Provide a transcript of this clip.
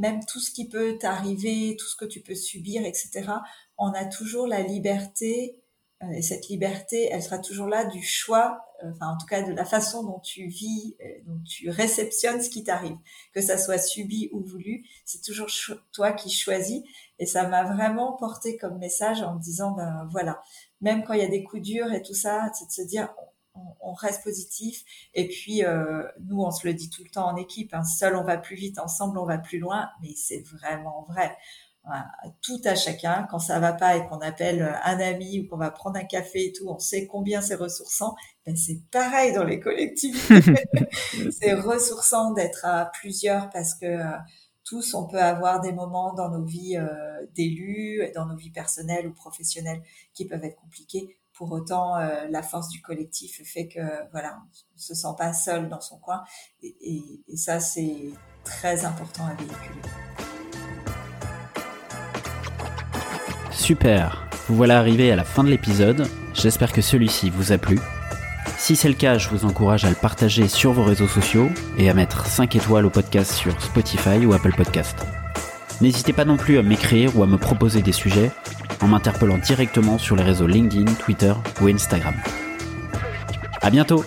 même tout ce qui peut t'arriver, tout ce que tu peux subir, etc., on a toujours la liberté, euh, et cette liberté, elle sera toujours là du choix, euh, enfin en tout cas de la façon dont tu vis, euh, dont tu réceptionnes ce qui t'arrive, que ça soit subi ou voulu, c'est toujours toi qui choisis, et ça m'a vraiment porté comme message en me disant, ben voilà, même quand il y a des coups durs et tout ça, c'est de se dire, on, on reste positif, et puis, euh, nous, on se le dit tout le temps en équipe, hein, seul on va plus vite, ensemble on va plus loin, mais c'est vraiment vrai. Voilà, Tout à chacun, quand ça va pas et qu'on appelle un ami ou qu'on va prendre un café et tout, on sait combien c'est ressourçant. Ben, c'est pareil dans les collectivités. c'est ressourçant d'être à plusieurs parce que euh, tous, on peut avoir des moments dans nos vies euh, d'élus, dans nos vies personnelles ou professionnelles qui peuvent être compliqués. Pour autant, euh, la force du collectif fait que voilà, on se sent pas seul dans son coin, et, et- et ça c'est très important à véhiculer. Super Vous voilà arrivé à la fin de l'épisode, j'espère que celui-ci vous a plu. Si c'est le cas, je vous encourage à le partager sur vos réseaux sociaux et à mettre 5 étoiles au podcast sur Spotify ou Apple Podcast. N'hésitez pas non plus à m'écrire ou à me proposer des sujets en m'interpellant directement sur les réseaux LinkedIn, Twitter ou Instagram. À bientôt